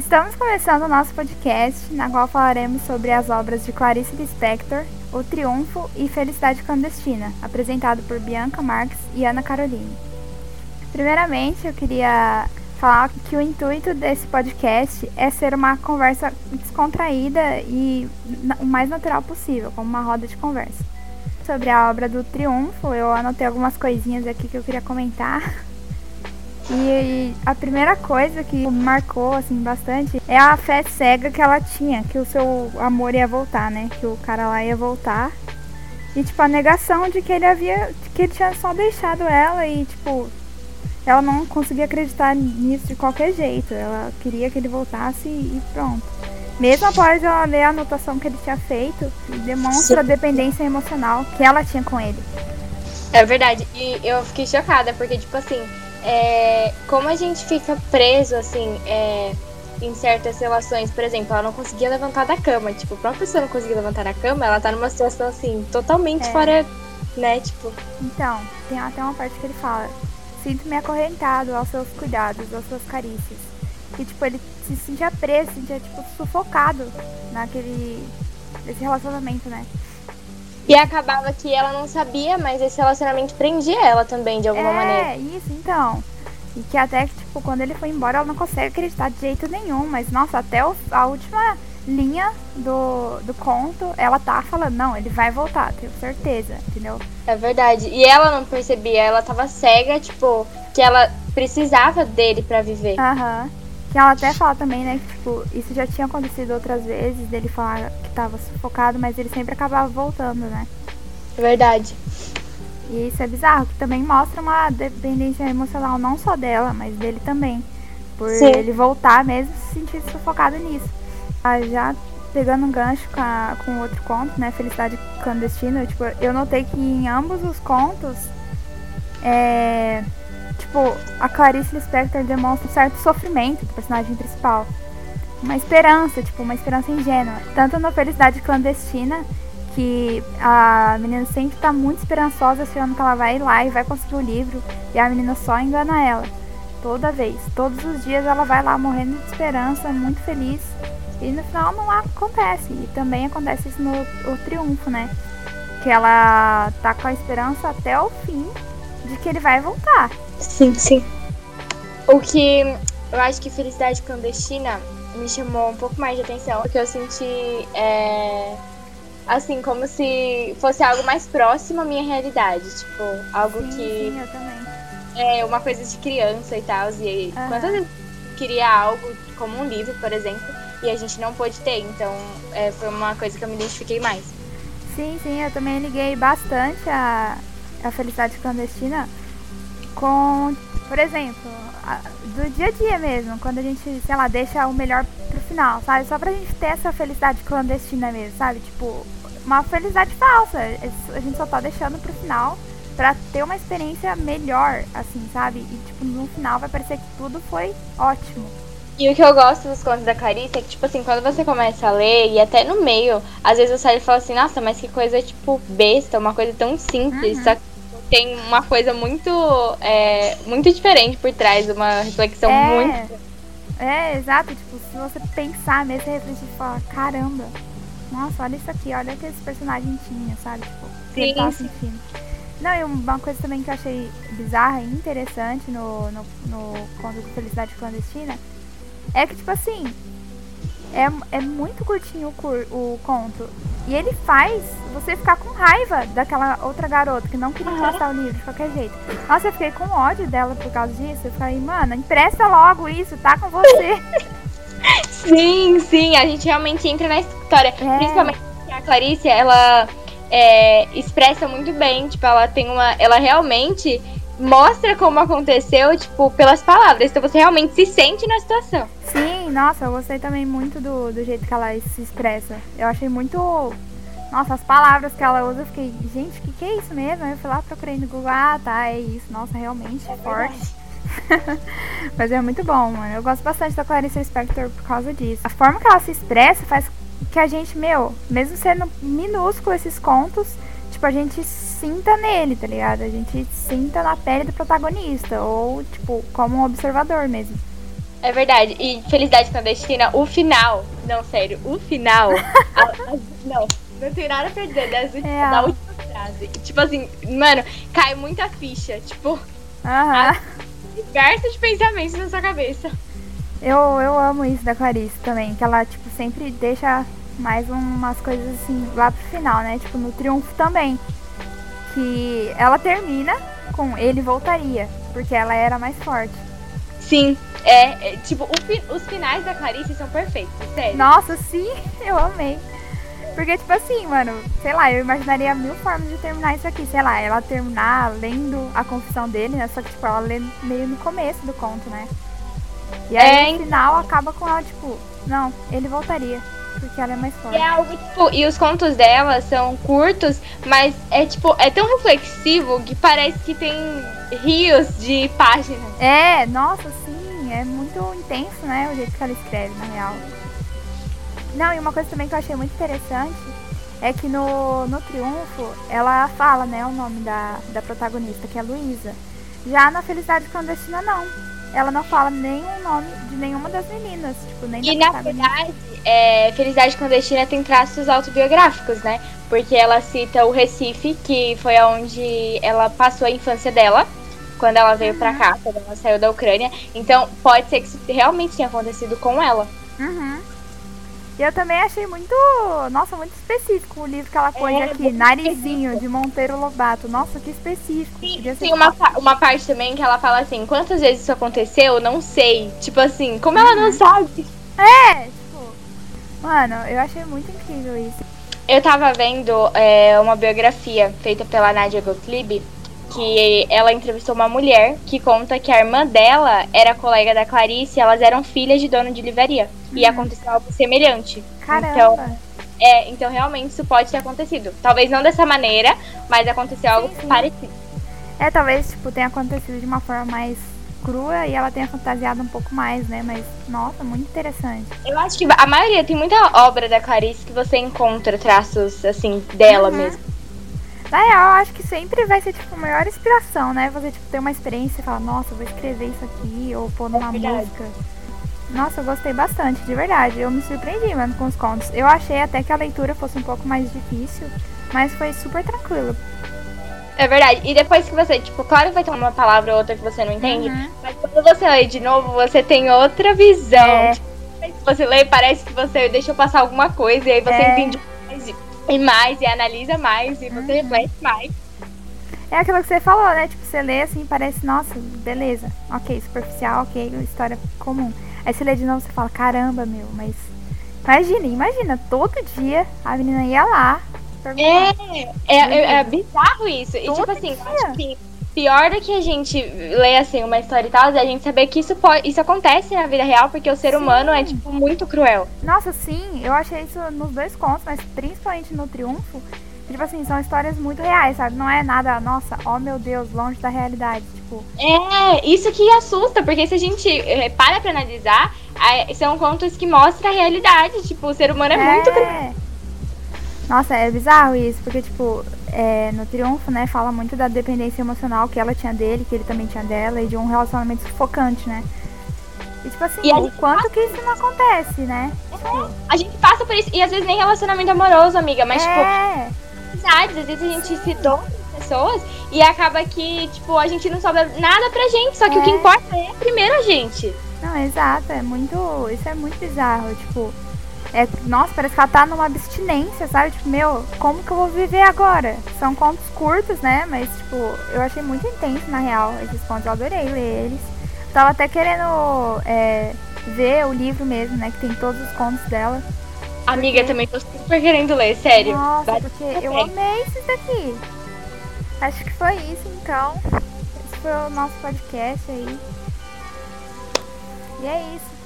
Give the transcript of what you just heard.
Estamos começando o nosso podcast, na qual falaremos sobre as obras de Clarice Lispector, O Triunfo e Felicidade Clandestina, apresentado por Bianca Marques e Ana Caroline. Primeiramente, eu queria falar que o intuito desse podcast é ser uma conversa descontraída e o mais natural possível, como uma roda de conversa. Sobre a obra do Triunfo, eu anotei algumas coisinhas aqui que eu queria comentar. E a primeira coisa que marcou assim bastante é a fé cega que ela tinha, que o seu amor ia voltar, né? Que o cara lá ia voltar. E tipo a negação de que ele havia que ele tinha só deixado ela e tipo ela não conseguia acreditar nisso de qualquer jeito. Ela queria que ele voltasse e pronto. Mesmo após ela ler a anotação que ele tinha feito, demonstra a dependência emocional que ela tinha com ele. É verdade. E eu fiquei chocada, porque, tipo assim, é, como a gente fica preso, assim, é, em certas relações, por exemplo, ela não conseguia levantar da cama. Tipo, a própria pessoa não conseguia levantar da cama, ela tá numa situação, assim, totalmente é. fora, né, tipo... Então, tem até uma parte que ele fala, sinto-me acorrentado aos seus cuidados, às suas carícias. E, tipo, ele se sentia preso, se sentia, tipo, sufocado naquele... nesse relacionamento, né? E acabava que ela não sabia, mas esse relacionamento prendia ela também, de alguma é, maneira. É, isso, então. E que até que, tipo, quando ele foi embora, ela não consegue acreditar de jeito nenhum. Mas, nossa, até o, a última linha do, do conto, ela tá falando, não, ele vai voltar, tenho certeza, entendeu? É verdade. E ela não percebia, ela tava cega, tipo, que ela precisava dele para viver. Aham. Uhum. Que ela até fala também, né, que tipo, isso já tinha acontecido outras vezes, dele falar que tava sufocado, mas ele sempre acabava voltando, né? Verdade. E isso é bizarro, que também mostra uma dependência emocional não só dela, mas dele também. Por Sim. ele voltar mesmo se sentir sufocado nisso. Ah, já pegando um gancho com, a, com outro conto, né? Felicidade Clandestina, tipo, eu notei que em ambos os contos é, tipo, a Clarice Lispector demonstra um certo sofrimento do personagem principal. Uma esperança, tipo, uma esperança ingênua. Tanto na Felicidade Clandestina, que a menina sempre tá muito esperançosa, achando que ela vai ir lá e vai conseguir o livro, e a menina só engana ela. Toda vez. Todos os dias ela vai lá morrendo de esperança, muito feliz. E no final não acontece. E também acontece isso no o triunfo, né? Que ela tá com a esperança até o fim de que ele vai voltar. Sim, sim. O que eu acho que Felicidade Clandestina me chamou um pouco mais de atenção, porque eu senti é, assim, como se fosse algo mais próximo à minha realidade. Tipo, algo sim, que. Sim, eu também. É uma coisa de criança e tal. E uhum. quantas vezes eu queria algo como um livro, por exemplo, e a gente não pôde ter. Então, é, foi uma coisa que eu me identifiquei mais. Sim, sim, eu também liguei bastante a, a felicidade clandestina com, por exemplo, do dia a dia mesmo, quando a gente, sei lá, deixa o melhor pro final, sabe? Só pra gente ter essa felicidade clandestina mesmo, sabe? Tipo, uma felicidade falsa. A gente só tá deixando pro final pra ter uma experiência melhor, assim, sabe? E, tipo, no final vai parecer que tudo foi ótimo. E o que eu gosto dos contos da Clarice é que, tipo assim, quando você começa a ler, e até no meio, às vezes você sai e fala assim, nossa, mas que coisa, tipo, besta, uma coisa tão simples, uhum. Tem uma coisa muito, é, muito diferente por trás, uma reflexão é, muito. É, exato. Tipo, se você pensar mesmo, você refletir e falar, caramba, nossa, olha isso aqui, olha que esse personagem tinha, sabe? Tipo, tá sentindo. Não, e uma coisa também que eu achei bizarra e interessante no, no, no conto de Felicidade Clandestina é que, tipo assim, é, é muito curtinho o, cur, o conto. E ele faz você ficar com raiva daquela outra garota que não queria emprestar o livro de qualquer jeito. Nossa, eu fiquei com ódio dela por causa disso. Eu falei, mano, empresta logo isso, tá com você. sim, sim, a gente realmente entra na história. É. Principalmente a Clarice, ela é, expressa muito bem, tipo, ela tem uma. Ela realmente mostra como aconteceu, tipo, pelas palavras. Então você realmente se sente na situação. Sim, nossa, eu gostei também muito do, do jeito que ela se expressa. Eu achei muito. Nossa, as palavras que ela usa, eu fiquei, gente, o que, que é isso mesmo? Aí eu fui lá, procurei no Google, ah, tá, é isso. Nossa, realmente, é forte. Mas é muito bom, mano. Eu gosto bastante da Clarice Spector por causa disso. A forma que ela se expressa faz que a gente, meu, mesmo sendo minúsculo esses contos, tipo, a gente sinta nele, tá ligado? A gente sinta na pele do protagonista, ou, tipo, como um observador mesmo. É verdade. E Felicidade Clandestina, o final. Não, sério, o final. a, a, não, não tem nada pra dizer das últimas, é. da última frase. Tipo assim, mano, cai muita ficha. Tipo, Aham. diversos pensamentos na sua cabeça. Eu, eu amo isso da Clarice também, que ela, tipo, sempre deixa mais umas coisas assim lá pro final, né? Tipo, no triunfo também. Que ela termina com ele voltaria, porque ela era mais forte. Sim, é, é tipo, o, os finais da Clarice são perfeitos, sério. Nossa, sim, eu amei. Porque, tipo assim, mano, sei lá, eu imaginaria mil formas de terminar isso aqui. Sei lá, ela terminar lendo a confissão dele, né? Só que, tipo, ela lê meio no começo do conto, né? E aí, é, no final, acaba com ela, tipo, não, ele voltaria. Porque ela é mais forte. E, é algo, tipo, e os contos dela são curtos, mas é tipo, é tão reflexivo que parece que tem rios de páginas. É, nossa, sim, é muito intenso, né? O jeito que ela escreve, na real. Não, e uma coisa também que eu achei muito interessante é que no, no Triunfo ela fala, né, o nome da, da protagonista, que é Luísa. Já na Felicidade Clandestina, não. Ela não fala o nome de nenhuma das meninas, tipo, nem E na verdade, é, Felicidade Clandestina tem traços autobiográficos, né? Porque ela cita o Recife, que foi onde ela passou a infância dela, quando ela veio pra cá, quando ela saiu da Ucrânia. Então, pode ser que isso realmente tenha acontecido com ela. Uhum. E eu também achei muito, nossa, muito específico o livro que ela pôs é, aqui, Narizinho, de Monteiro Lobato. Nossa, que específico. Sim, tem uma, uma parte também que ela fala assim, quantas vezes isso aconteceu, não sei. Tipo assim, como ela não uhum. sabe? É, tipo, mano, eu achei muito incrível isso. Eu tava vendo é, uma biografia feita pela Nadia Gottlieb, que ela entrevistou uma mulher que conta que a irmã dela era colega da Clarice e elas eram filhas de dono de livraria. Hum. E aconteceu algo semelhante. Caramba. Então, é, então realmente isso pode ter acontecido. Talvez não dessa maneira, mas aconteceu algo sim, sim. parecido. É, talvez, tipo, tenha acontecido de uma forma mais crua e ela tenha fantasiado um pouco mais, né? Mas, nossa, muito interessante. Eu acho que a maioria, tem muita obra da Clarice que você encontra traços, assim, dela uhum. mesmo. Na real, eu acho que sempre vai ser, tipo, a maior inspiração, né? Você, tipo, ter uma experiência e falar, nossa, vou escrever isso aqui, ou pôr numa é música. Nossa, eu gostei bastante, de verdade. Eu me surpreendi, mano, com os contos. Eu achei até que a leitura fosse um pouco mais difícil, mas foi super tranquilo. É verdade. E depois que você, tipo, claro que vai ter uma palavra ou outra que você não entende, uhum. mas quando você lê de novo, você tem outra visão. É. Tipo, você lê, parece que você deixou passar alguma coisa e aí você é. entende mais e mais, e analisa mais, e você uhum. reflete mais. É aquilo que você falou, né? Tipo, você lê assim, parece, nossa, beleza, ok, superficial, ok, história comum. Aí você lê de novo e fala, caramba, meu, mas. Imagina, imagina, todo dia a menina ia lá. É, é, é, é, bizarro isso. E tipo assim, dia. acho que pior do que a gente ler assim uma história e tal, é a gente saber que isso pode, isso acontece na vida real, porque o ser sim. humano é tipo muito cruel. Nossa, sim, eu achei isso nos dois contos, mas principalmente no Triunfo. Tipo assim, são histórias muito reais, sabe? Não é nada, nossa, oh meu Deus, longe da realidade, tipo. É, isso que assusta, porque se a gente eh, para pra analisar, são contos que mostram a realidade, tipo, o ser humano é, é... muito cruel. Nossa, é bizarro isso, porque, tipo, é, no Triunfo, né, fala muito da dependência emocional que ela tinha dele, que ele também tinha dela, e de um relacionamento sufocante, né? E, tipo assim, e o quanto que isso não acontece, né? É, a gente passa por isso, e às vezes nem relacionamento amoroso, amiga, mas, tipo, é. tipo, amizades, às vezes a gente se doa pessoas e acaba que, tipo, a gente não sobra nada pra gente, só que é. o que é. importa é primeiro a gente. Não, exato, é muito. Isso é muito bizarro, tipo. É, nossa, parece que ela tá numa abstinência, sabe? Tipo, meu, como que eu vou viver agora? São contos curtos, né? Mas, tipo, eu achei muito intenso, na real, esses contos. Eu adorei ler eles. Tava até querendo é, ver o livro mesmo, né? Que tem todos os contos dela. Amiga, porque... também tô super querendo ler, sério. Nossa, Vai porque eu amei isso daqui. Acho que foi isso, então. Esse foi o nosso podcast aí. E é isso.